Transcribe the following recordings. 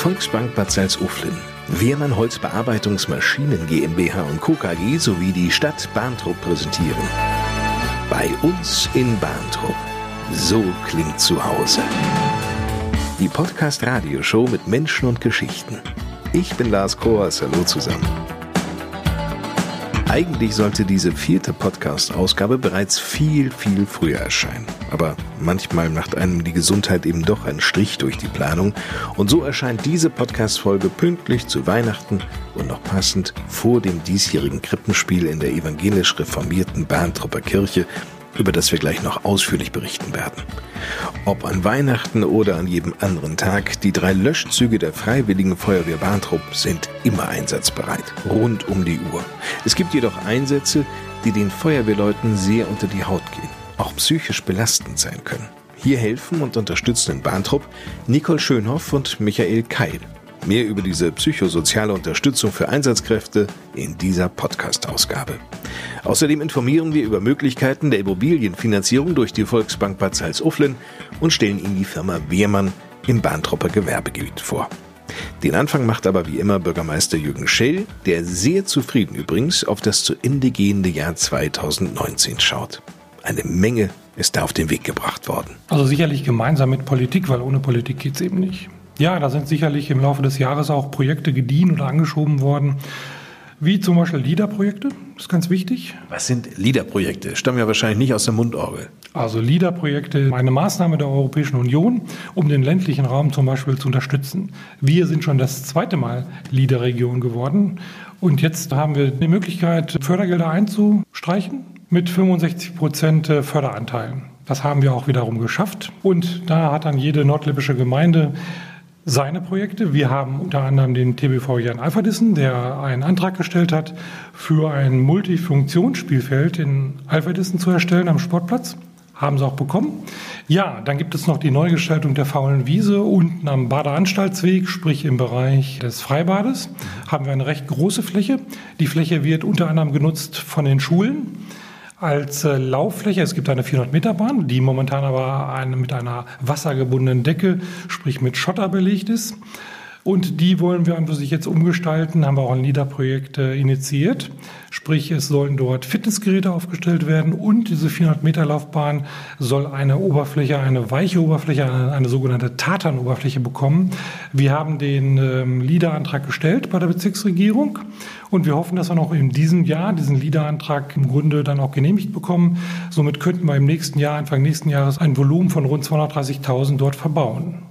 Volksbank Bad Salzuflen, Wehrmann Holzbearbeitungsmaschinen GmbH und Co. KG sowie die Stadt Bahntrupp präsentieren. Bei uns in Bahntrupp. So klingt zu Hause. Die Podcast-Radioshow mit Menschen und Geschichten. Ich bin Lars Kroas. Hallo zusammen. Eigentlich sollte diese vierte Podcast-Ausgabe bereits viel, viel früher erscheinen. Aber manchmal macht einem die Gesundheit eben doch einen Strich durch die Planung. Und so erscheint diese Podcast-Folge pünktlich zu Weihnachten und noch passend vor dem diesjährigen Krippenspiel in der evangelisch reformierten Bahntrupper Kirche über das wir gleich noch ausführlich berichten werden. Ob an Weihnachten oder an jedem anderen Tag, die drei Löschzüge der Freiwilligen Feuerwehr Bahntrupp sind immer einsatzbereit, rund um die Uhr. Es gibt jedoch Einsätze, die den Feuerwehrleuten sehr unter die Haut gehen, auch psychisch belastend sein können. Hier helfen und unterstützen in Bahntrupp Nicole Schönhoff und Michael Keil. Mehr über diese psychosoziale Unterstützung für Einsatzkräfte in dieser Podcast-Ausgabe. Außerdem informieren wir über Möglichkeiten der Immobilienfinanzierung durch die Volksbank Bad Salzuflen und stellen Ihnen die Firma Wehrmann im Bahntropper Gewerbegebiet vor. Den Anfang macht aber wie immer Bürgermeister Jürgen Schell, der sehr zufrieden übrigens auf das zu Ende gehende Jahr 2019 schaut. Eine Menge ist da auf den Weg gebracht worden. Also sicherlich gemeinsam mit Politik, weil ohne Politik geht es eben nicht. Ja, da sind sicherlich im Laufe des Jahres auch Projekte gediehen oder angeschoben worden, wie zum Beispiel LIDA-Projekte, das ist ganz wichtig. Was sind LIDA-Projekte? Stammen ja wahrscheinlich nicht aus der Mundorgel. Also LIDA-Projekte, eine Maßnahme der Europäischen Union, um den ländlichen Raum zum Beispiel zu unterstützen. Wir sind schon das zweite Mal LIDA-Region geworden und jetzt haben wir die Möglichkeit, Fördergelder einzustreichen mit 65 Prozent Förderanteilen. Das haben wir auch wiederum geschafft und da hat dann jede nordlippische Gemeinde seine Projekte. Wir haben unter anderem den TBV Jan Alphadissen, der einen Antrag gestellt hat, für ein Multifunktionsspielfeld in Alphadissen zu erstellen am Sportplatz. Haben sie auch bekommen. Ja, dann gibt es noch die Neugestaltung der faulen Wiese unten am Badeanstaltsweg, sprich im Bereich des Freibades. Haben wir eine recht große Fläche. Die Fläche wird unter anderem genutzt von den Schulen als äh, Lauffläche. Es gibt eine 400-Meter-Bahn, die momentan aber eine, mit einer wassergebundenen Decke, sprich mit Schotter belegt ist. Und die wollen wir für sich jetzt umgestalten, haben wir auch ein LIDA-Projekt initiiert. Sprich, es sollen dort Fitnessgeräte aufgestellt werden und diese 400 Meter Laufbahn soll eine Oberfläche, eine weiche Oberfläche, eine, eine sogenannte Tatan-Oberfläche bekommen. Wir haben den ähm, LIDA-Antrag gestellt bei der Bezirksregierung und wir hoffen, dass wir noch in diesem Jahr diesen LIDA-Antrag im Grunde dann auch genehmigt bekommen. Somit könnten wir im nächsten Jahr, Anfang nächsten Jahres, ein Volumen von rund 230.000 dort verbauen.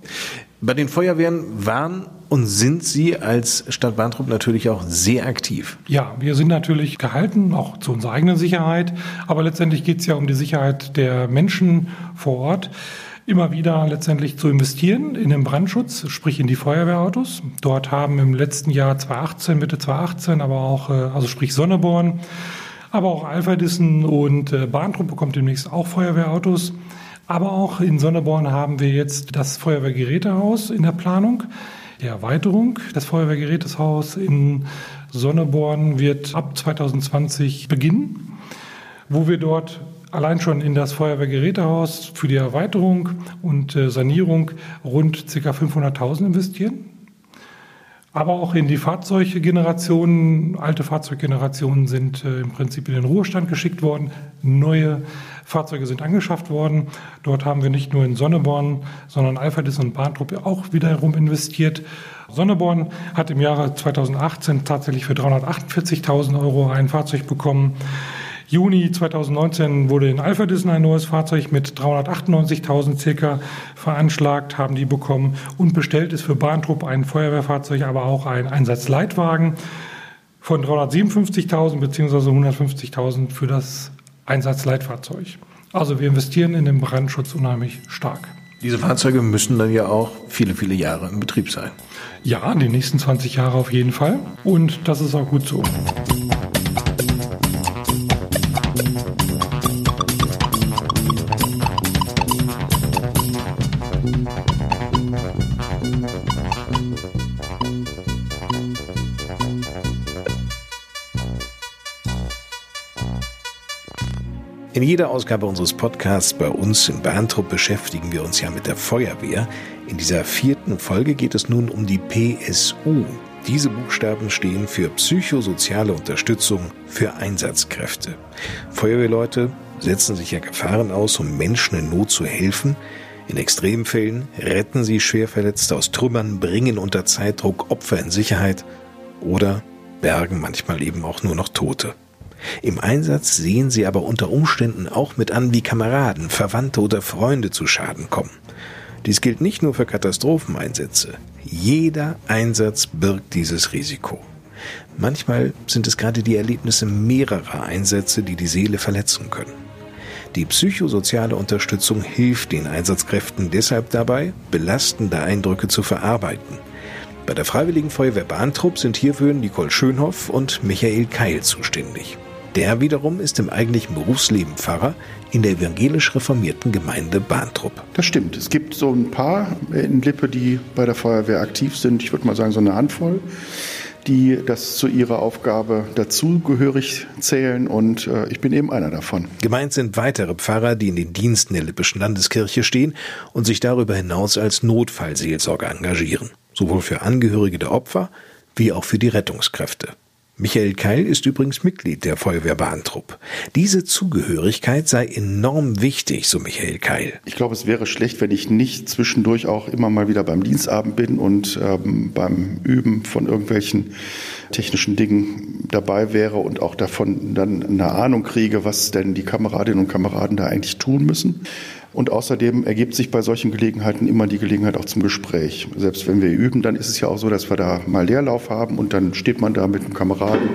Bei den Feuerwehren waren und sind Sie als Stadt Bahntrupp natürlich auch sehr aktiv. Ja, wir sind natürlich gehalten, auch zu unserer eigenen Sicherheit. Aber letztendlich geht es ja um die Sicherheit der Menschen vor Ort immer wieder letztendlich zu investieren in den Brandschutz, sprich in die Feuerwehrautos. Dort haben im letzten Jahr 2018, Mitte 2018, aber auch, äh, also sprich Sonneborn, aber auch Alphadissen und äh, Bahntrupp bekommt demnächst auch Feuerwehrautos. Aber auch in Sonneborn haben wir jetzt das Feuerwehrgerätehaus in der Planung. Die Erweiterung des Feuerwehrgerätehaus in Sonneborn wird ab 2020 beginnen, wo wir dort allein schon in das Feuerwehrgerätehaus für die Erweiterung und äh, Sanierung rund ca. 500.000 investieren aber auch in die Fahrzeuggenerationen. Alte Fahrzeuggenerationen sind äh, im Prinzip in den Ruhestand geschickt worden. Neue Fahrzeuge sind angeschafft worden. Dort haben wir nicht nur in Sonneborn, sondern Alphadis und Bahntruppe auch wiederum investiert. Sonneborn hat im Jahre 2018 tatsächlich für 348.000 Euro ein Fahrzeug bekommen. Juni 2019 wurde in Alpha Disney ein neues Fahrzeug mit 398.000 circa veranschlagt, haben die bekommen und bestellt ist für Bahntrupp ein Feuerwehrfahrzeug, aber auch ein Einsatzleitwagen von 357.000 bzw. 150.000 für das Einsatzleitfahrzeug. Also wir investieren in den Brandschutz unheimlich stark. Diese Fahrzeuge müssen dann ja auch viele, viele Jahre im Betrieb sein. Ja, die nächsten 20 Jahre auf jeden Fall. Und das ist auch gut so. In jeder Ausgabe unseres Podcasts bei uns in Bahntrupp beschäftigen wir uns ja mit der Feuerwehr. In dieser vierten Folge geht es nun um die PSU. Diese Buchstaben stehen für psychosoziale Unterstützung für Einsatzkräfte. Feuerwehrleute setzen sich ja Gefahren aus, um Menschen in Not zu helfen. In Extremfällen retten sie Schwerverletzte aus Trümmern, bringen unter Zeitdruck Opfer in Sicherheit oder bergen manchmal eben auch nur noch Tote. Im Einsatz sehen sie aber unter Umständen auch mit an, wie Kameraden, Verwandte oder Freunde zu Schaden kommen. Dies gilt nicht nur für Katastropheneinsätze. Jeder Einsatz birgt dieses Risiko. Manchmal sind es gerade die Erlebnisse mehrerer Einsätze, die die Seele verletzen können. Die psychosoziale Unterstützung hilft den Einsatzkräften deshalb dabei, belastende Eindrücke zu verarbeiten. Bei der Freiwilligen Feuerwehr Bahntrupp sind hierfür Nicole Schönhoff und Michael Keil zuständig. Der wiederum ist im eigentlichen Berufsleben Pfarrer in der evangelisch reformierten Gemeinde Bahntrupp. Das stimmt. Es gibt so ein paar in Lippe, die bei der Feuerwehr aktiv sind. Ich würde mal sagen, so eine Handvoll, die das zu ihrer Aufgabe dazugehörig zählen. Und äh, ich bin eben einer davon. Gemeint sind weitere Pfarrer, die in den Diensten der Lippischen Landeskirche stehen und sich darüber hinaus als Notfallseelsorger engagieren. Sowohl für Angehörige der Opfer wie auch für die Rettungskräfte. Michael Keil ist übrigens Mitglied der Feuerwehr Bahntrupp. Diese Zugehörigkeit sei enorm wichtig, so Michael Keil. Ich glaube, es wäre schlecht, wenn ich nicht zwischendurch auch immer mal wieder beim Dienstabend bin und ähm, beim Üben von irgendwelchen technischen Dingen dabei wäre und auch davon dann eine Ahnung kriege, was denn die Kameradinnen und Kameraden da eigentlich tun müssen. Und außerdem ergibt sich bei solchen Gelegenheiten immer die Gelegenheit auch zum Gespräch. Selbst wenn wir üben, dann ist es ja auch so, dass wir da mal Leerlauf haben und dann steht man da mit einem Kameraden,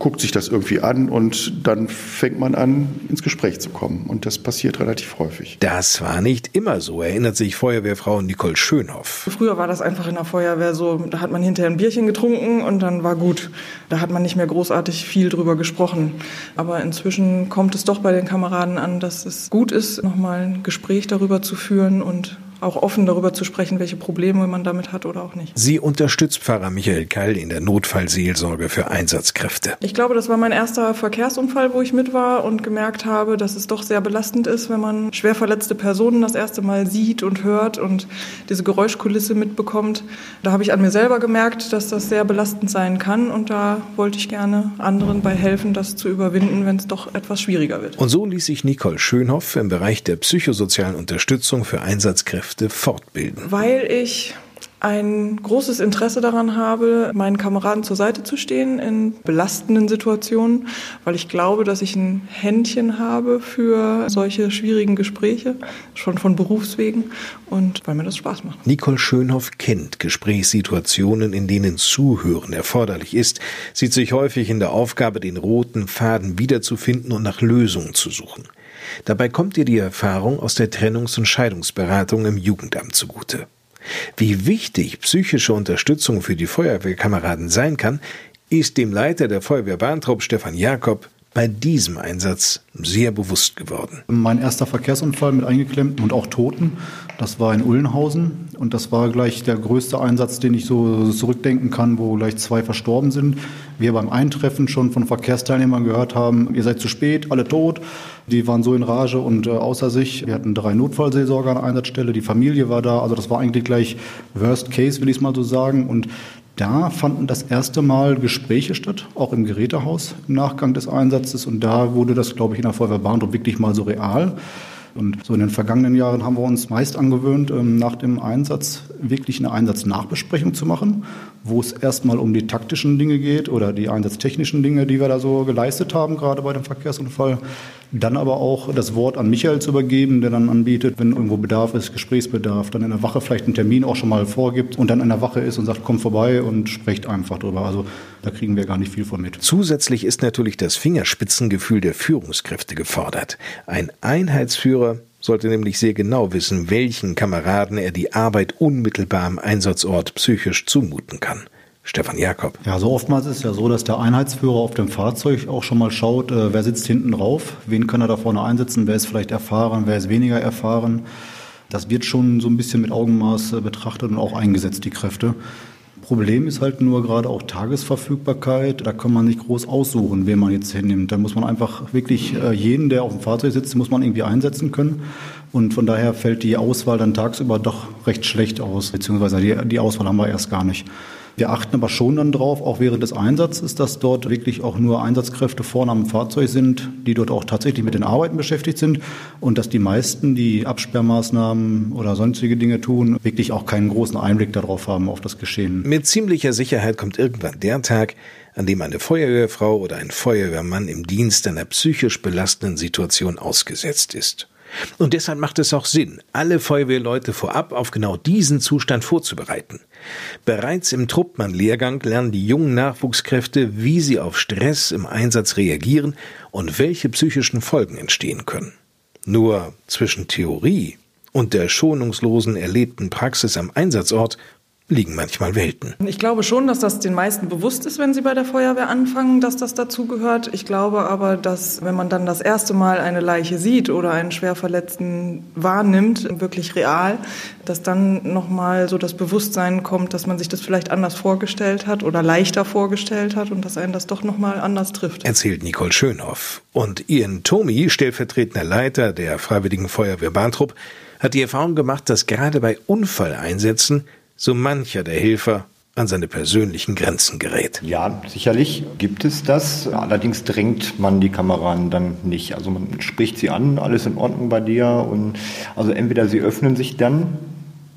guckt sich das irgendwie an und dann fängt man an, ins Gespräch zu kommen. Und das passiert relativ häufig. Das war nicht immer so, erinnert sich Feuerwehrfrau Nicole Schönhoff. Früher war das einfach in der Feuerwehr so, da hat man hinterher ein Bierchen getrunken und dann war gut. Da hat man nicht mehr großartig viel drüber gesprochen. Aber inzwischen kommt es doch bei den Kameraden an, dass es gut ist, nochmal ein Gespräch darüber zu führen und auch offen darüber zu sprechen, welche Probleme man damit hat oder auch nicht. Sie unterstützt Pfarrer Michael Keil in der Notfallseelsorge für Einsatzkräfte. Ich glaube, das war mein erster Verkehrsunfall, wo ich mit war und gemerkt habe, dass es doch sehr belastend ist, wenn man schwer verletzte Personen das erste Mal sieht und hört und diese Geräuschkulisse mitbekommt. Da habe ich an mir selber gemerkt, dass das sehr belastend sein kann und da wollte ich gerne anderen bei helfen, das zu überwinden, wenn es doch etwas schwieriger wird. Und so ließ sich Nicole Schönhoff im Bereich der psychosozialen Unterstützung für Einsatzkräfte Kräfte fortbilden? Weil ich ein großes Interesse daran habe, meinen Kameraden zur Seite zu stehen in belastenden Situationen, weil ich glaube, dass ich ein Händchen habe für solche schwierigen Gespräche, schon von Berufswegen und weil mir das Spaß macht. Nicole Schönhoff kennt Gesprächssituationen, in denen Zuhören erforderlich ist, sieht sich häufig in der Aufgabe, den roten Faden wiederzufinden und nach Lösungen zu suchen. Dabei kommt ihr die Erfahrung aus der Trennungs- und Scheidungsberatung im Jugendamt zugute. Wie wichtig psychische Unterstützung für die Feuerwehrkameraden sein kann, ist dem Leiter der Feuerwehr Bahntrupp Stefan Jakob bei diesem Einsatz sehr bewusst geworden. Mein erster Verkehrsunfall mit eingeklemmten und auch Toten, das war in Ullenhausen und das war gleich der größte Einsatz, den ich so zurückdenken kann, wo gleich zwei verstorben sind. Wir beim Eintreffen schon von Verkehrsteilnehmern gehört haben, ihr seid zu spät, alle tot. Die waren so in Rage und äh, außer sich. Wir hatten drei Notfallseelsorger an der Einsatzstelle, die Familie war da. Also das war eigentlich gleich Worst Case, will ich es mal so sagen. Und da fanden das erste Mal Gespräche statt, auch im Gerätehaus im Nachgang des Einsatzes. Und da wurde das, glaube ich, in der Feuerwehr Bahndorf wirklich mal so real. Und so in den vergangenen Jahren haben wir uns meist angewöhnt, ähm, nach dem Einsatz wirklich eine Einsatznachbesprechung zu machen, wo es erstmal um die taktischen Dinge geht oder die einsatztechnischen Dinge, die wir da so geleistet haben, gerade bei dem Verkehrsunfall. Dann aber auch das Wort an Michael zu übergeben, der dann anbietet, wenn irgendwo Bedarf ist, Gesprächsbedarf, dann in der Wache vielleicht einen Termin auch schon mal vorgibt und dann in der Wache ist und sagt, komm vorbei und sprecht einfach drüber. Also da kriegen wir gar nicht viel von mit. Zusätzlich ist natürlich das Fingerspitzengefühl der Führungskräfte gefordert. Ein Einheitsführer sollte nämlich sehr genau wissen, welchen Kameraden er die Arbeit unmittelbar am Einsatzort psychisch zumuten kann. Stefan Jakob. Ja, so oftmals ist es ja so, dass der Einheitsführer auf dem Fahrzeug auch schon mal schaut, äh, wer sitzt hinten drauf, wen kann er da vorne einsetzen, wer ist vielleicht erfahren, wer ist weniger erfahren. Das wird schon so ein bisschen mit Augenmaß äh, betrachtet und auch eingesetzt, die Kräfte. Problem ist halt nur gerade auch Tagesverfügbarkeit. Da kann man nicht groß aussuchen, wen man jetzt hinnimmt. Da muss man einfach wirklich äh, jeden, der auf dem Fahrzeug sitzt, muss man irgendwie einsetzen können. Und von daher fällt die Auswahl dann tagsüber doch recht schlecht aus, beziehungsweise die, die Auswahl haben wir erst gar nicht. Wir achten aber schon dann drauf, auch während des Einsatzes, dass dort wirklich auch nur Einsatzkräfte vorne am Fahrzeug sind, die dort auch tatsächlich mit den Arbeiten beschäftigt sind und dass die meisten, die Absperrmaßnahmen oder sonstige Dinge tun, wirklich auch keinen großen Einblick darauf haben, auf das Geschehen. Mit ziemlicher Sicherheit kommt irgendwann der Tag, an dem eine Feuerwehrfrau oder ein Feuerwehrmann im Dienst einer psychisch belastenden Situation ausgesetzt ist. Und deshalb macht es auch Sinn, alle Feuerwehrleute vorab auf genau diesen Zustand vorzubereiten. Bereits im Truppmann-Lehrgang lernen die jungen Nachwuchskräfte, wie sie auf Stress im Einsatz reagieren und welche psychischen Folgen entstehen können. Nur zwischen Theorie und der schonungslosen erlebten Praxis am Einsatzort liegen manchmal Welten. Ich glaube schon, dass das den meisten bewusst ist, wenn sie bei der Feuerwehr anfangen, dass das dazugehört. Ich glaube aber, dass wenn man dann das erste Mal eine Leiche sieht oder einen Schwerverletzten wahrnimmt, wirklich real, dass dann nochmal so das Bewusstsein kommt, dass man sich das vielleicht anders vorgestellt hat oder leichter vorgestellt hat und dass einen das doch nochmal anders trifft. Erzählt Nicole Schönhoff. Und Ian Tomi, stellvertretender Leiter der Freiwilligen Feuerwehr Bahntrupp, hat die Erfahrung gemacht, dass gerade bei Unfalleinsätzen so mancher der Helfer an seine persönlichen Grenzen gerät. Ja, sicherlich gibt es das. Allerdings drängt man die Kameraden dann nicht. Also man spricht sie an, alles in Ordnung bei dir. Und also entweder sie öffnen sich dann,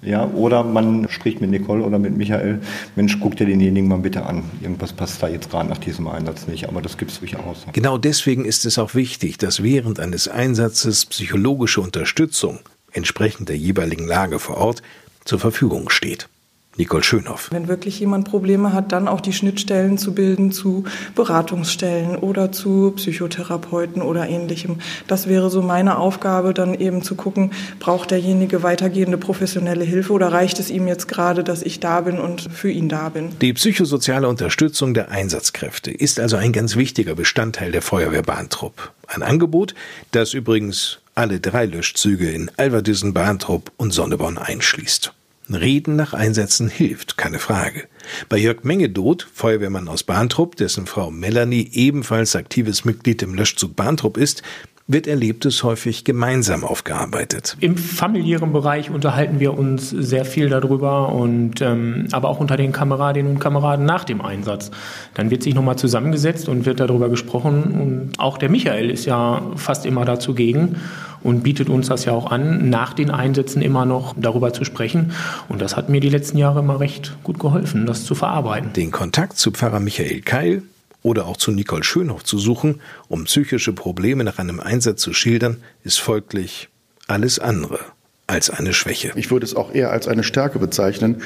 ja, oder man spricht mit Nicole oder mit Michael. Mensch, guck dir denjenigen mal bitte an. Irgendwas passt da jetzt gerade nach diesem Einsatz nicht. Aber das gibt es durchaus. Genau deswegen ist es auch wichtig, dass während eines Einsatzes psychologische Unterstützung entsprechend der jeweiligen Lage vor Ort zur Verfügung steht. Nicole Schönhoff. Wenn wirklich jemand Probleme hat, dann auch die Schnittstellen zu bilden zu Beratungsstellen oder zu Psychotherapeuten oder ähnlichem. Das wäre so meine Aufgabe, dann eben zu gucken, braucht derjenige weitergehende professionelle Hilfe oder reicht es ihm jetzt gerade, dass ich da bin und für ihn da bin. Die psychosoziale Unterstützung der Einsatzkräfte ist also ein ganz wichtiger Bestandteil der Feuerwehrbahntrupp. Ein Angebot, das übrigens alle drei Löschzüge in Alverdissen, Bahntrupp und Sonneborn einschließt. Reden nach Einsätzen hilft, keine Frage. Bei Jörg Mengedot, Feuerwehrmann aus Bahntrupp, dessen Frau Melanie ebenfalls aktives Mitglied im Löschzug Bahntrupp ist, wird Erlebtes häufig gemeinsam aufgearbeitet. Im familiären Bereich unterhalten wir uns sehr viel darüber und ähm, aber auch unter den Kameradinnen und Kameraden nach dem Einsatz. Dann wird sich nochmal zusammengesetzt und wird darüber gesprochen und auch der Michael ist ja fast immer dazu gegen und bietet uns das ja auch an, nach den Einsätzen immer noch darüber zu sprechen. Und das hat mir die letzten Jahre immer recht gut geholfen, das zu verarbeiten. Den Kontakt zu Pfarrer Michael Keil oder auch zu Nicole Schönhoff zu suchen, um psychische Probleme nach einem Einsatz zu schildern, ist folglich alles andere als eine Schwäche. Ich würde es auch eher als eine Stärke bezeichnen,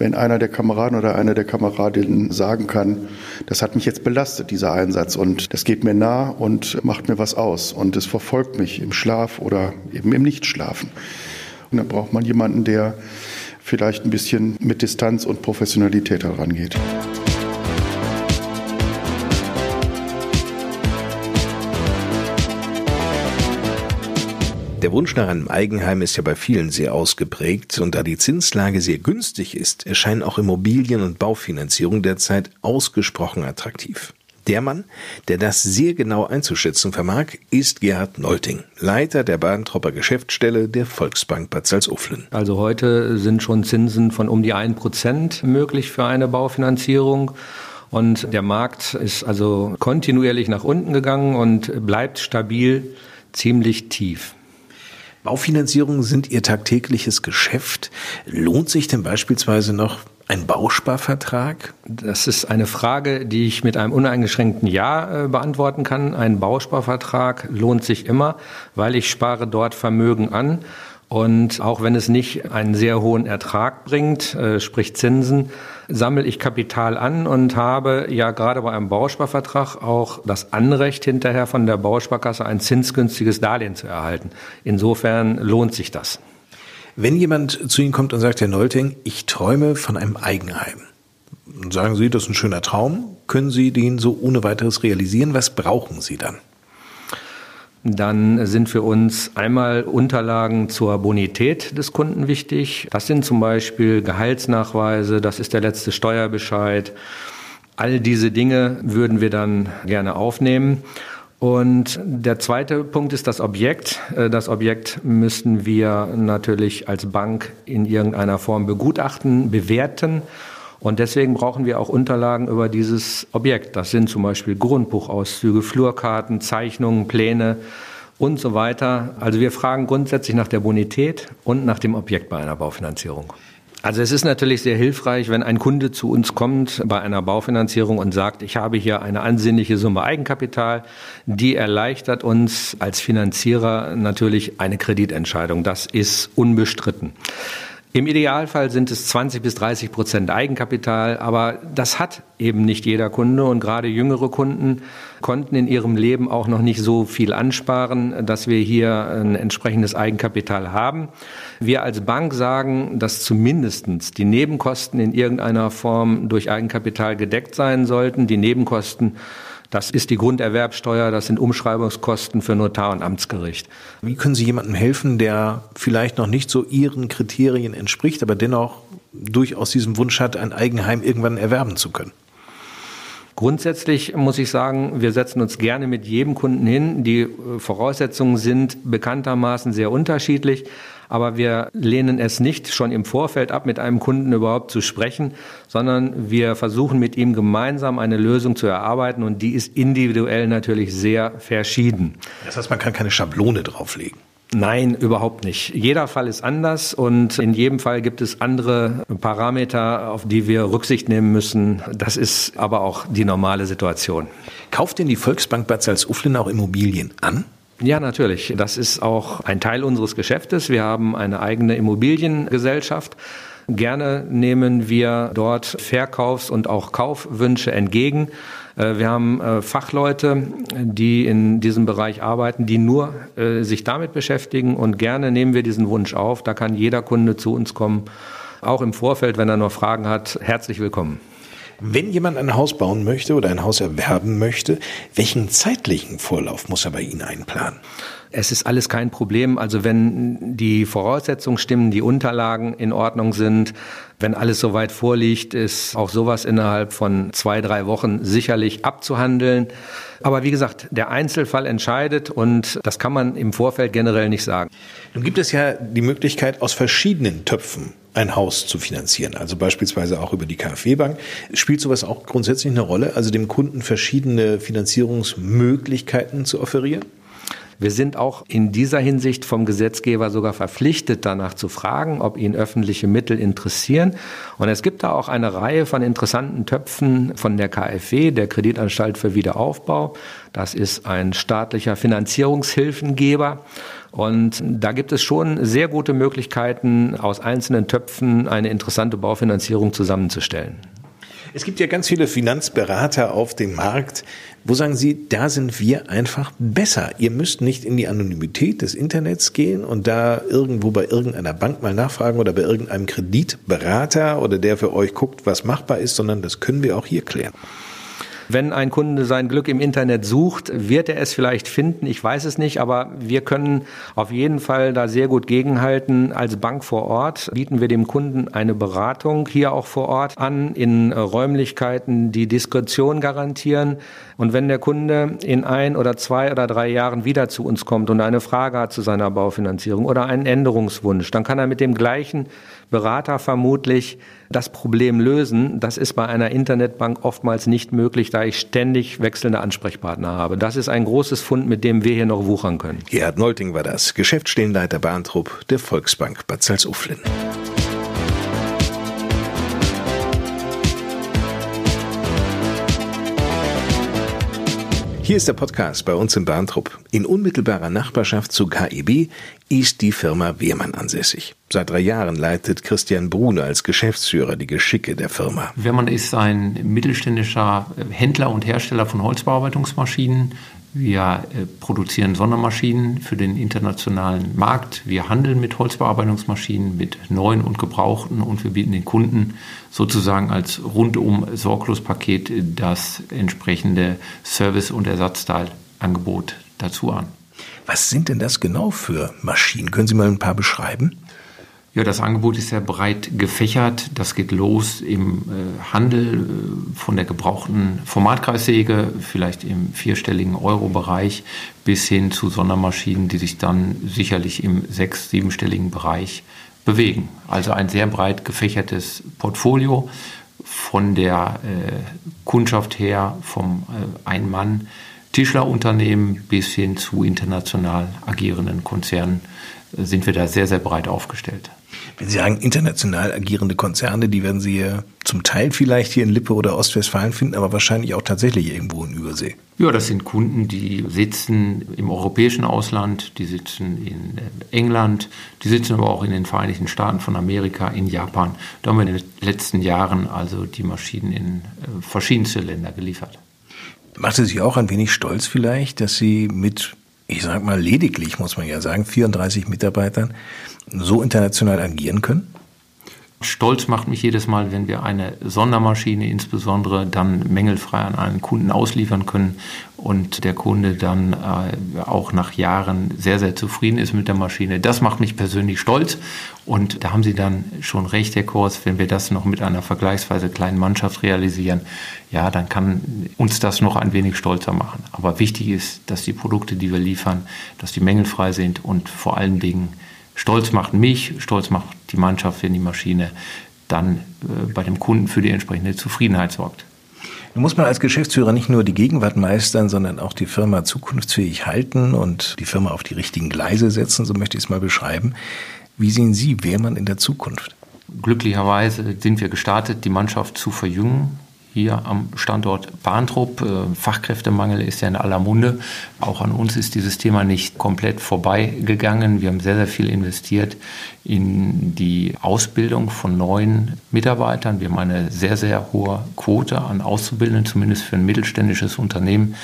wenn einer der Kameraden oder eine der Kameradinnen sagen kann, das hat mich jetzt belastet, dieser Einsatz, und das geht mir nah und macht mir was aus und es verfolgt mich im Schlaf oder eben im Nichtschlafen. Und dann braucht man jemanden, der vielleicht ein bisschen mit Distanz und Professionalität herangeht. Der Wunsch nach einem Eigenheim ist ja bei vielen sehr ausgeprägt und da die Zinslage sehr günstig ist, erscheinen auch Immobilien- und Baufinanzierung derzeit ausgesprochen attraktiv. Der Mann, der das sehr genau einzuschätzen vermag, ist Gerhard Nolting, Leiter der Bahntropper Geschäftsstelle der Volksbank Bad Salzuflen. Also heute sind schon Zinsen von um die 1% möglich für eine Baufinanzierung. Und der Markt ist also kontinuierlich nach unten gegangen und bleibt stabil ziemlich tief. Baufinanzierungen sind Ihr tagtägliches Geschäft. Lohnt sich denn beispielsweise noch ein Bausparvertrag? Das ist eine Frage, die ich mit einem uneingeschränkten Ja äh, beantworten kann. Ein Bausparvertrag lohnt sich immer, weil ich spare dort Vermögen an. Und auch wenn es nicht einen sehr hohen Ertrag bringt, äh, sprich Zinsen, sammle ich Kapital an und habe ja gerade bei einem Bausparvertrag auch das Anrecht hinterher von der Bausparkasse ein zinsgünstiges Darlehen zu erhalten. Insofern lohnt sich das. Wenn jemand zu Ihnen kommt und sagt, Herr Nolting, ich träume von einem Eigenheim, sagen Sie, das ist ein schöner Traum, können Sie den so ohne weiteres realisieren? Was brauchen Sie dann? Dann sind für uns einmal Unterlagen zur Bonität des Kunden wichtig. Das sind zum Beispiel Gehaltsnachweise, das ist der letzte Steuerbescheid. All diese Dinge würden wir dann gerne aufnehmen. Und der zweite Punkt ist das Objekt. Äh, das Objekt müssten wir natürlich als Bank in irgendeiner Form begutachten, bewerten. Und deswegen brauchen wir auch Unterlagen über dieses Objekt. Das sind zum Beispiel Grundbuchauszüge, Flurkarten, Zeichnungen, Pläne und so weiter. Also wir fragen grundsätzlich nach der Bonität und nach dem Objekt bei einer Baufinanzierung. Also es ist natürlich sehr hilfreich, wenn ein Kunde zu uns kommt bei einer Baufinanzierung und sagt, ich habe hier eine ansehnliche Summe Eigenkapital, die erleichtert uns als Finanzierer natürlich eine Kreditentscheidung. Das ist unbestritten. Im Idealfall sind es 20 bis 30 Prozent Eigenkapital, aber das hat eben nicht jeder Kunde und gerade jüngere Kunden konnten in ihrem Leben auch noch nicht so viel ansparen, dass wir hier ein entsprechendes Eigenkapital haben. Wir als Bank sagen, dass zumindestens die Nebenkosten in irgendeiner Form durch Eigenkapital gedeckt sein sollten. Die Nebenkosten das ist die Grunderwerbsteuer, das sind Umschreibungskosten für Notar und Amtsgericht. Wie können Sie jemandem helfen, der vielleicht noch nicht so Ihren Kriterien entspricht, aber dennoch durchaus diesen Wunsch hat, ein Eigenheim irgendwann erwerben zu können? Grundsätzlich muss ich sagen, wir setzen uns gerne mit jedem Kunden hin. Die Voraussetzungen sind bekanntermaßen sehr unterschiedlich. Aber wir lehnen es nicht schon im Vorfeld ab, mit einem Kunden überhaupt zu sprechen, sondern wir versuchen mit ihm gemeinsam eine Lösung zu erarbeiten und die ist individuell natürlich sehr verschieden. Das heißt, man kann keine Schablone drauflegen. Nein, überhaupt nicht. Jeder Fall ist anders und in jedem Fall gibt es andere Parameter, auf die wir Rücksicht nehmen müssen. Das ist aber auch die normale Situation. Kauft denn die Volksbank Bad Salzuflen auch Immobilien an? Ja, natürlich. Das ist auch ein Teil unseres Geschäftes. Wir haben eine eigene Immobiliengesellschaft. Gerne nehmen wir dort Verkaufs- und auch Kaufwünsche entgegen. Äh, wir haben äh, Fachleute, die in diesem Bereich arbeiten, die nur äh, sich damit beschäftigen und gerne nehmen wir diesen Wunsch auf. Da kann jeder Kunde zu uns kommen, auch im Vorfeld, wenn er noch Fragen hat. Herzlich willkommen. Wenn jemand ein Haus bauen möchte oder ein Haus erwerben möchte, welchen zeitlichen Vorlauf muss er bei Ihnen einplanen? Es ist alles kein Problem. Also wenn die Voraussetzungen stimmen, die Unterlagen in Ordnung sind, wenn alles soweit vorliegt, ist auch sowas innerhalb von zwei, drei Wochen sicherlich abzuhandeln. Aber wie gesagt, der Einzelfall entscheidet und das kann man im Vorfeld generell nicht sagen. Nun gibt es ja die Möglichkeit, aus verschiedenen Töpfen ein Haus zu finanzieren, also beispielsweise auch über die KfW-Bank. Spielt sowas auch grundsätzlich eine Rolle, also dem Kunden verschiedene Finanzierungsmöglichkeiten zu offerieren? Wir sind auch in dieser Hinsicht vom Gesetzgeber sogar verpflichtet, danach zu fragen, ob ihn öffentliche Mittel interessieren. Und es gibt da auch eine Reihe von interessanten Töpfen von der KfW, der Kreditanstalt für Wiederaufbau. Das ist ein staatlicher Finanzierungshilfengeber. Und da gibt es schon sehr gute Möglichkeiten, aus einzelnen Töpfen eine interessante Baufinanzierung zusammenzustellen. Es gibt ja ganz viele Finanzberater auf dem Markt. Wo sagen Sie, da sind wir einfach besser? Ihr müsst nicht in die Anonymität des Internets gehen und da irgendwo bei irgendeiner Bank mal nachfragen oder bei irgendeinem Kreditberater oder der für euch guckt, was machbar ist, sondern das können wir auch hier klären. Wenn ein Kunde sein Glück im Internet sucht, wird er es vielleicht finden. Ich weiß es nicht, aber wir können auf jeden Fall da sehr gut gegenhalten. Als Bank vor Ort bieten wir dem Kunden eine Beratung hier auch vor Ort an in Räumlichkeiten, die Diskretion garantieren. Und wenn der Kunde in ein oder zwei oder drei Jahren wieder zu uns kommt und eine Frage hat zu seiner Baufinanzierung oder einen Änderungswunsch, dann kann er mit dem gleichen Berater vermutlich das Problem lösen. Das ist bei einer Internetbank oftmals nicht möglich, da ich ständig wechselnde Ansprechpartner habe. Das ist ein großes Fund, mit dem wir hier noch wuchern können. Gerhard Nolting war das, Geschäftsstellenleiter Bahntrupp der Volksbank Bad Salzuflen. Hier ist der Podcast bei uns in Bahntrupp. In unmittelbarer Nachbarschaft zu KEB ist die Firma Wehrmann ansässig. Seit drei Jahren leitet Christian Brune als Geschäftsführer die Geschicke der Firma. Wehrmann ist ein mittelständischer Händler und Hersteller von Holzbearbeitungsmaschinen. Wir äh, produzieren Sondermaschinen für den internationalen Markt. Wir handeln mit Holzbearbeitungsmaschinen, mit neuen und gebrauchten und wir bieten den Kunden sozusagen als rundum Sorglospaket das entsprechende Service- und Ersatzteilangebot dazu an. Was sind denn das genau für Maschinen? Können Sie mal ein paar beschreiben? Ja, das Angebot ist sehr breit gefächert. Das geht los im äh, Handel äh, von der gebrauchten Formatkreissäge, vielleicht im vierstelligen Euro-Bereich, bis hin zu Sondermaschinen, die sich dann sicherlich im sechs-, siebenstelligen Bereich bewegen. Also ein sehr breit gefächertes Portfolio von der äh, Kundschaft her, vom äh, Ein-Mann-Tischlerunternehmen bis hin zu international agierenden Konzernen äh, sind wir da sehr, sehr breit aufgestellt. Wenn Sie sagen, international agierende Konzerne, die werden Sie zum Teil vielleicht hier in Lippe oder Ostwestfalen finden, aber wahrscheinlich auch tatsächlich irgendwo in Übersee. Ja, das sind Kunden, die sitzen im europäischen Ausland, die sitzen in England, die sitzen aber auch in den Vereinigten Staaten von Amerika, in Japan. Da haben wir in den letzten Jahren also die Maschinen in äh, verschiedenste Länder geliefert. Macht es Sie auch ein wenig stolz vielleicht, dass Sie mit, ich sag mal lediglich, muss man ja sagen, 34 Mitarbeitern so international agieren können? Stolz macht mich jedes Mal, wenn wir eine Sondermaschine insbesondere dann mängelfrei an einen Kunden ausliefern können und der Kunde dann äh, auch nach Jahren sehr, sehr zufrieden ist mit der Maschine. Das macht mich persönlich stolz und da haben Sie dann schon recht, Herr Kors, wenn wir das noch mit einer vergleichsweise kleinen Mannschaft realisieren, ja, dann kann uns das noch ein wenig stolzer machen. Aber wichtig ist, dass die Produkte, die wir liefern, dass die mängelfrei sind und vor allen Dingen Stolz macht mich, stolz macht die Mannschaft, wenn die Maschine dann äh, bei dem Kunden für die entsprechende Zufriedenheit sorgt. Nun muss man als Geschäftsführer nicht nur die Gegenwart meistern, sondern auch die Firma zukunftsfähig halten und die Firma auf die richtigen Gleise setzen, so möchte ich es mal beschreiben. Wie sehen Sie Wehrmann in der Zukunft? Glücklicherweise sind wir gestartet, die Mannschaft zu verjüngen hier am Standort Bahntrupp. Äh, Fachkräftemangel ist ja in aller Munde. Auch an uns ist dieses Thema nicht komplett vorbeigegangen. Wir haben sehr, sehr viel investiert in die Ausbildung von neuen Mitarbeitern. Wir haben eine sehr, sehr hohe Quote an Auszubildenden, zumindest für ein mittelständisches Unternehmen.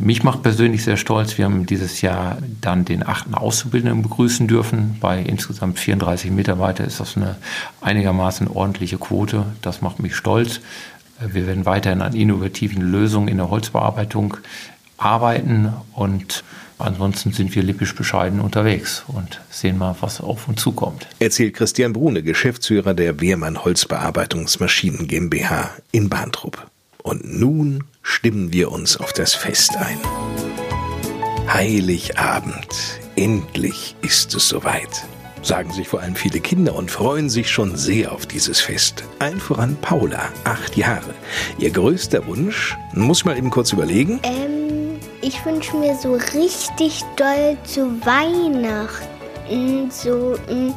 Mich macht persönlich sehr stolz. Wir haben dieses Jahr dann den achten Auszubildenden begrüßen dürfen. Bei insgesamt 34 Mitarbeitern ist das eine einigermaßen ordentliche Quote. Das macht mich stolz. Wir werden weiterhin an innovativen Lösungen in der Holzbearbeitung arbeiten und ansonsten sind wir lippisch bescheiden unterwegs und sehen mal, was auf uns zukommt. Erzählt Christian Brune, Geschäftsführer der Wehrmann Holzbearbeitungsmaschinen GmbH in Bahntrupp. Und nun stimmen wir uns auf das Fest ein. Heiligabend, endlich ist es soweit sagen sich vor allem viele Kinder und freuen sich schon sehr auf dieses Fest. Allen voran Paula, acht Jahre. Ihr größter Wunsch, muss ich mal eben kurz überlegen. Ähm, ich wünsche mir so richtig doll zu Weihnachten so ein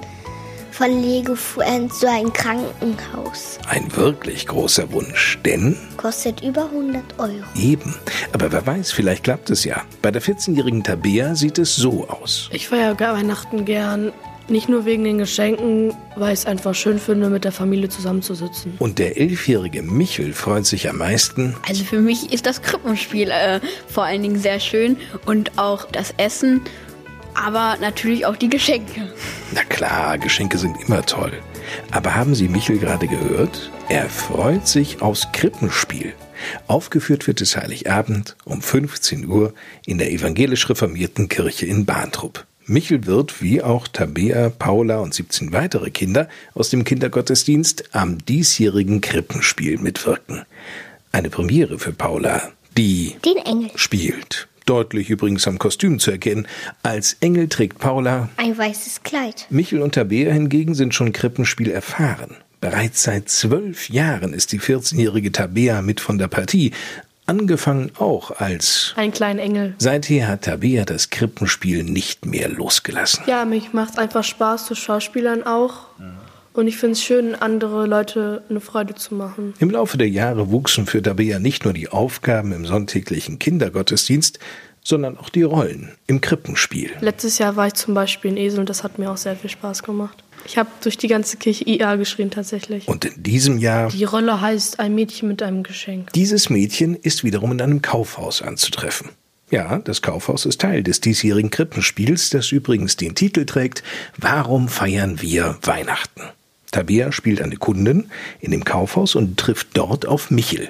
von Lego Friends so ein Krankenhaus. Ein wirklich großer Wunsch, denn kostet über 100 Euro. Eben, aber wer weiß, vielleicht klappt es ja. Bei der 14-jährigen Tabea sieht es so aus. Ich feiere Weihnachten gern nicht nur wegen den Geschenken, weil ich es einfach schön finde, mit der Familie zusammenzusitzen. Und der elfjährige Michel freut sich am meisten. Also für mich ist das Krippenspiel äh, vor allen Dingen sehr schön und auch das Essen, aber natürlich auch die Geschenke. Na klar, Geschenke sind immer toll. Aber haben Sie Michel gerade gehört? Er freut sich aufs Krippenspiel. Aufgeführt wird es Heiligabend um 15 Uhr in der evangelisch reformierten Kirche in Bahntrupp. Michel wird, wie auch Tabea, Paula und 17 weitere Kinder aus dem Kindergottesdienst am diesjährigen Krippenspiel mitwirken. Eine Premiere für Paula, die den Engel spielt. Deutlich übrigens am Kostüm zu erkennen. Als Engel trägt Paula ein weißes Kleid. Michel und Tabea hingegen sind schon Krippenspiel erfahren. Bereits seit zwölf Jahren ist die 14-jährige Tabea mit von der Partie, angefangen auch als ein kleiner Engel. Seither hat Tabea das Krippenspiel nicht mehr losgelassen. Ja, mich macht einfach Spaß zu Schauspielern auch. Und ich finde es schön, andere Leute eine Freude zu machen. Im Laufe der Jahre wuchsen für Tabea nicht nur die Aufgaben im sonntäglichen Kindergottesdienst, sondern auch die Rollen im Krippenspiel. Letztes Jahr war ich zum Beispiel ein Esel und das hat mir auch sehr viel Spaß gemacht. Ich habe durch die ganze Kirche IA geschrien tatsächlich. Und in diesem Jahr. Die Rolle heißt ein Mädchen mit einem Geschenk. Dieses Mädchen ist wiederum in einem Kaufhaus anzutreffen. Ja, das Kaufhaus ist Teil des diesjährigen Krippenspiels, das übrigens den Titel trägt Warum feiern wir Weihnachten? Tabea spielt eine Kundin in dem Kaufhaus und trifft dort auf Michel.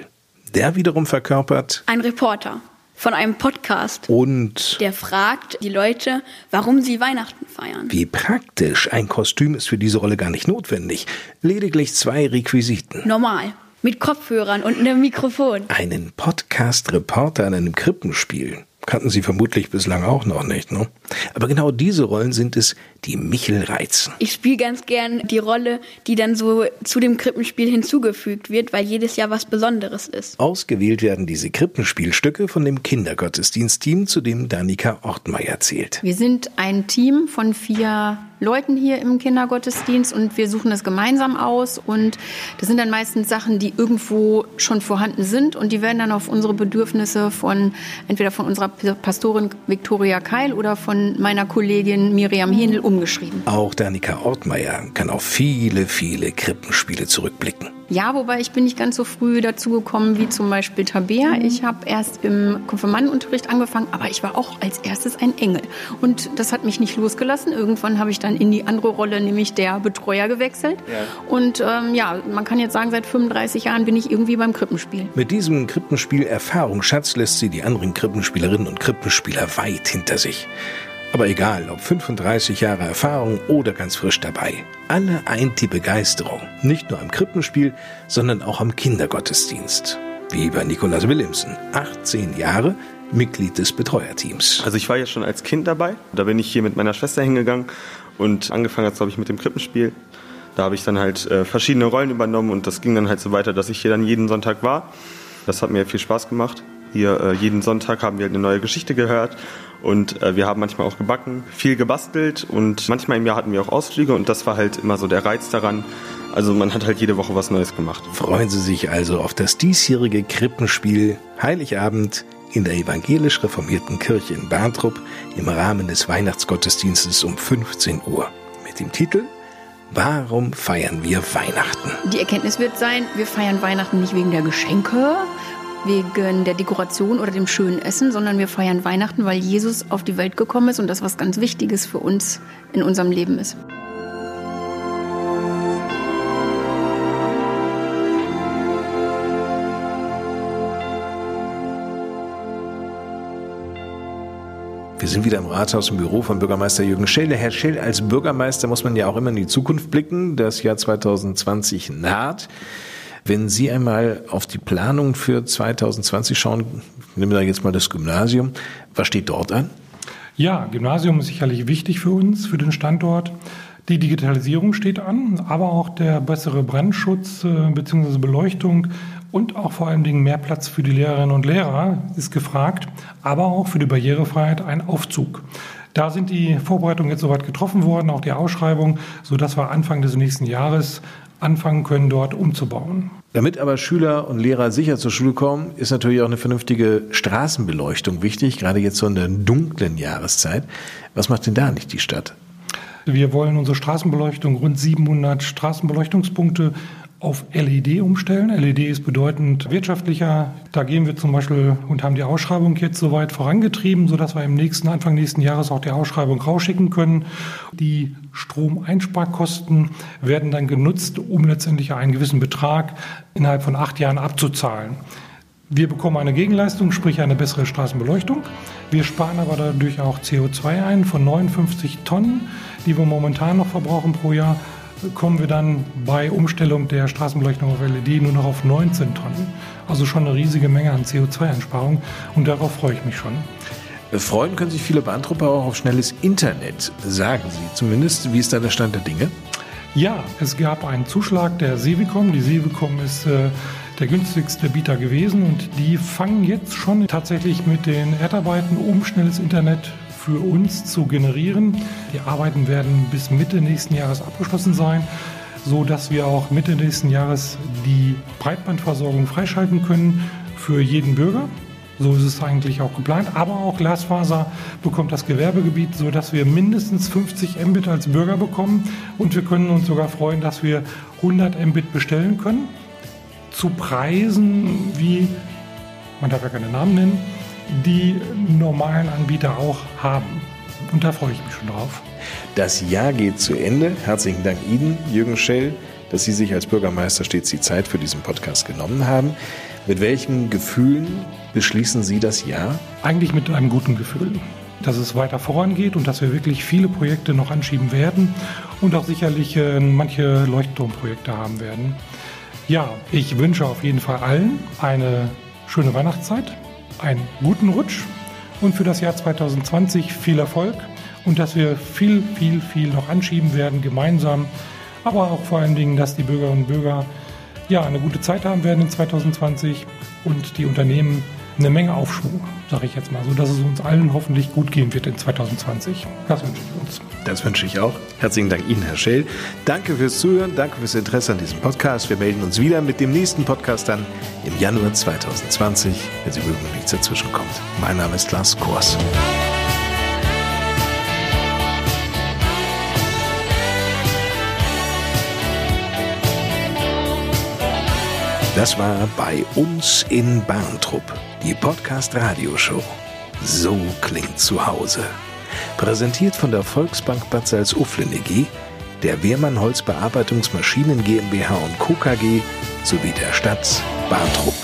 Der wiederum verkörpert ein Reporter von einem Podcast. Und Der fragt die Leute, warum sie Weihnachten feiern. wie praktisch, ein Kostüm ist für diese Rolle gar nicht notwendig. Lediglich zwei Requisiten. Normal. Mit Kopfhörern und einem Mikrofon. Einen Podcast-Reporter an einem Krippenspiel. Kannten Sie vermutlich bislang auch noch nicht, ne? Aber genau diese Rollen sind es, die Michel reizen. Ich spiele ganz gern die Rolle, die dann so zu dem Krippenspiel hinzugefügt wird, weil jedes Jahr was Besonderes ist. Ausgewählt werden diese Krippenspielstücke von dem Kindergottesdienstteam, zu dem Danika Ortmeier zählt. Wir sind ein Team von vier Leuten hier im Kindergottesdienst und wir suchen das gemeinsam aus und das sind dann meistens Sachen, die irgendwo schon vorhanden sind und die werden dann auf unsere Bedürfnisse von entweder von unserer Pastorin Viktoria Keil oder von meiner Kollegin Miriam Händel umgeschrieben. Auch Danika Ortmeier kann auf viele, viele Krippenspiele zurückblicken. Ja, wobei ich bin nicht ganz so früh dazu gekommen wie zum Beispiel Tabea. Ich habe erst im Konfirmandenunterricht angefangen, aber ich war auch als erstes ein Engel. Und das hat mich nicht losgelassen. Irgendwann habe ich dann in die andere Rolle, nämlich der Betreuer, gewechselt. Und ähm, ja, man kann jetzt sagen, seit 35 Jahren bin ich irgendwie beim Krippenspiel. Mit diesem Krippenspiel-Erfahrungsschatz lässt sie die anderen Krippenspielerinnen und Krippenspieler weit hinter sich. Aber egal, ob 35 Jahre Erfahrung oder ganz frisch dabei, alle eint die Begeisterung. Nicht nur am Krippenspiel, sondern auch am Kindergottesdienst. Wie bei Nikolaus Willemsen, 18 Jahre, Mitglied des Betreuerteams. Also ich war ja schon als Kind dabei. Da bin ich hier mit meiner Schwester hingegangen und angefangen hat, glaube ich, mit dem Krippenspiel. Da habe ich dann halt äh, verschiedene Rollen übernommen und das ging dann halt so weiter, dass ich hier dann jeden Sonntag war. Das hat mir viel Spaß gemacht. Hier äh, jeden Sonntag haben wir eine neue Geschichte gehört und äh, wir haben manchmal auch gebacken, viel gebastelt und manchmal im Jahr hatten wir auch Ausflüge und das war halt immer so der Reiz daran. Also man hat halt jede Woche was Neues gemacht. Freuen Sie sich also auf das diesjährige Krippenspiel Heiligabend in der evangelisch reformierten Kirche in Barntrup im Rahmen des Weihnachtsgottesdienstes um 15 Uhr mit dem Titel Warum feiern wir Weihnachten? Die Erkenntnis wird sein, wir feiern Weihnachten nicht wegen der Geschenke, wegen der Dekoration oder dem schönen Essen, sondern wir feiern Weihnachten, weil Jesus auf die Welt gekommen ist und das was ganz Wichtiges für uns in unserem Leben ist. Wir sind wieder im Rathaus im Büro von Bürgermeister Jürgen Schell. Herr Schell, als Bürgermeister muss man ja auch immer in die Zukunft blicken. Das Jahr 2020 naht. Wenn Sie einmal auf die Planung für 2020 schauen, nehmen wir jetzt mal das Gymnasium. Was steht dort an? Ja, Gymnasium ist sicherlich wichtig für uns, für den Standort. Die Digitalisierung steht an, aber auch der bessere Brandschutz äh, bzw. Beleuchtung und auch vor allen Dingen mehr Platz für die Lehrerinnen und Lehrer ist gefragt, aber auch für die Barrierefreiheit ein Aufzug. Da sind die Vorbereitungen jetzt soweit getroffen worden, auch die Ausschreibung, sodass wir Anfang des nächsten Jahres anfangen können, dort umzubauen. Damit aber Schüler und Lehrer sicher zur Schule kommen, ist natürlich auch eine vernünftige Straßenbeleuchtung wichtig, gerade jetzt so in der dunklen Jahreszeit. Was macht denn da nicht die Stadt? Wir wollen unsere Straßenbeleuchtung, rund 700 Straßenbeleuchtungspunkte auf LED umstellen. LED ist bedeutend wirtschaftlicher. Da gehen wir zum Beispiel und haben die Ausschreibung jetzt soweit vorangetrieben, sodass wir im nächsten, Anfang nächsten Jahres auch die Ausschreibung rausschicken können. Die Stromeinsparkosten werden dann genutzt, um letztendlich einen gewissen Betrag innerhalb von acht Jahren abzuzahlen. Wir bekommen eine Gegenleistung, sprich eine bessere Straßenbeleuchtung. Wir sparen aber dadurch auch CO2 ein von 59 Tonnen, die wir momentan noch verbrauchen pro Jahr kommen wir dann bei Umstellung der Straßenbeleuchtung auf LED nur noch auf 19 Tonnen. Also schon eine riesige Menge an CO2-Einsparung und darauf freue ich mich schon. Freuen können sich viele Bahntrupper auch auf schnelles Internet, sagen Sie zumindest. Wie ist da der Stand der Dinge? Ja, es gab einen Zuschlag der Sevicom. Die Sevicom ist äh, der günstigste Bieter gewesen und die fangen jetzt schon tatsächlich mit den Erdarbeiten um schnelles Internet für uns zu generieren. Die Arbeiten werden bis Mitte nächsten Jahres abgeschlossen sein, so dass wir auch Mitte nächsten Jahres die Breitbandversorgung freischalten können für jeden Bürger. So ist es eigentlich auch geplant. Aber auch Glasfaser bekommt das Gewerbegebiet, so dass wir mindestens 50 Mbit als Bürger bekommen. Und wir können uns sogar freuen, dass wir 100 Mbit bestellen können. Zu Preisen wie, man darf ja keine Namen nennen, die normalen Anbieter auch haben. Und da freue ich mich schon drauf. Das Jahr geht zu Ende. Herzlichen Dank Ihnen, Jürgen Schell, dass Sie sich als Bürgermeister stets die Zeit für diesen Podcast genommen haben. Mit welchen Gefühlen beschließen Sie das Jahr? Eigentlich mit einem guten Gefühl, dass es weiter vorangeht und dass wir wirklich viele Projekte noch anschieben werden und auch sicherlich äh, manche Leuchtturmprojekte haben werden. Ja, ich wünsche auf jeden Fall allen eine schöne Weihnachtszeit, einen guten Rutsch und für das Jahr 2020 viel Erfolg und dass wir viel, viel, viel noch anschieben werden gemeinsam, aber auch vor allen Dingen, dass die Bürgerinnen und Bürger ja eine gute Zeit haben werden in 2020 und die Unternehmen eine Menge Aufschwung, sage ich jetzt mal, so dass es uns allen hoffentlich gut gehen wird in 2020. Das wünsche ich uns. Das wünsche ich auch. Herzlichen Dank Ihnen, Herr Schell. Danke fürs Zuhören, danke fürs Interesse an diesem Podcast. Wir melden uns wieder mit dem nächsten Podcast dann im Januar 2020, wenn Sie mögen nichts dazwischen kommt. Mein Name ist Lars Kors. Das war bei uns in Bahntrupp, die Podcast-Radioshow. So klingt zu Hause. Präsentiert von der Volksbank Bad Salzuflen EG, der Wehrmann Holzbearbeitungsmaschinen GmbH und Co. KG sowie der Stadt Bahntrupp.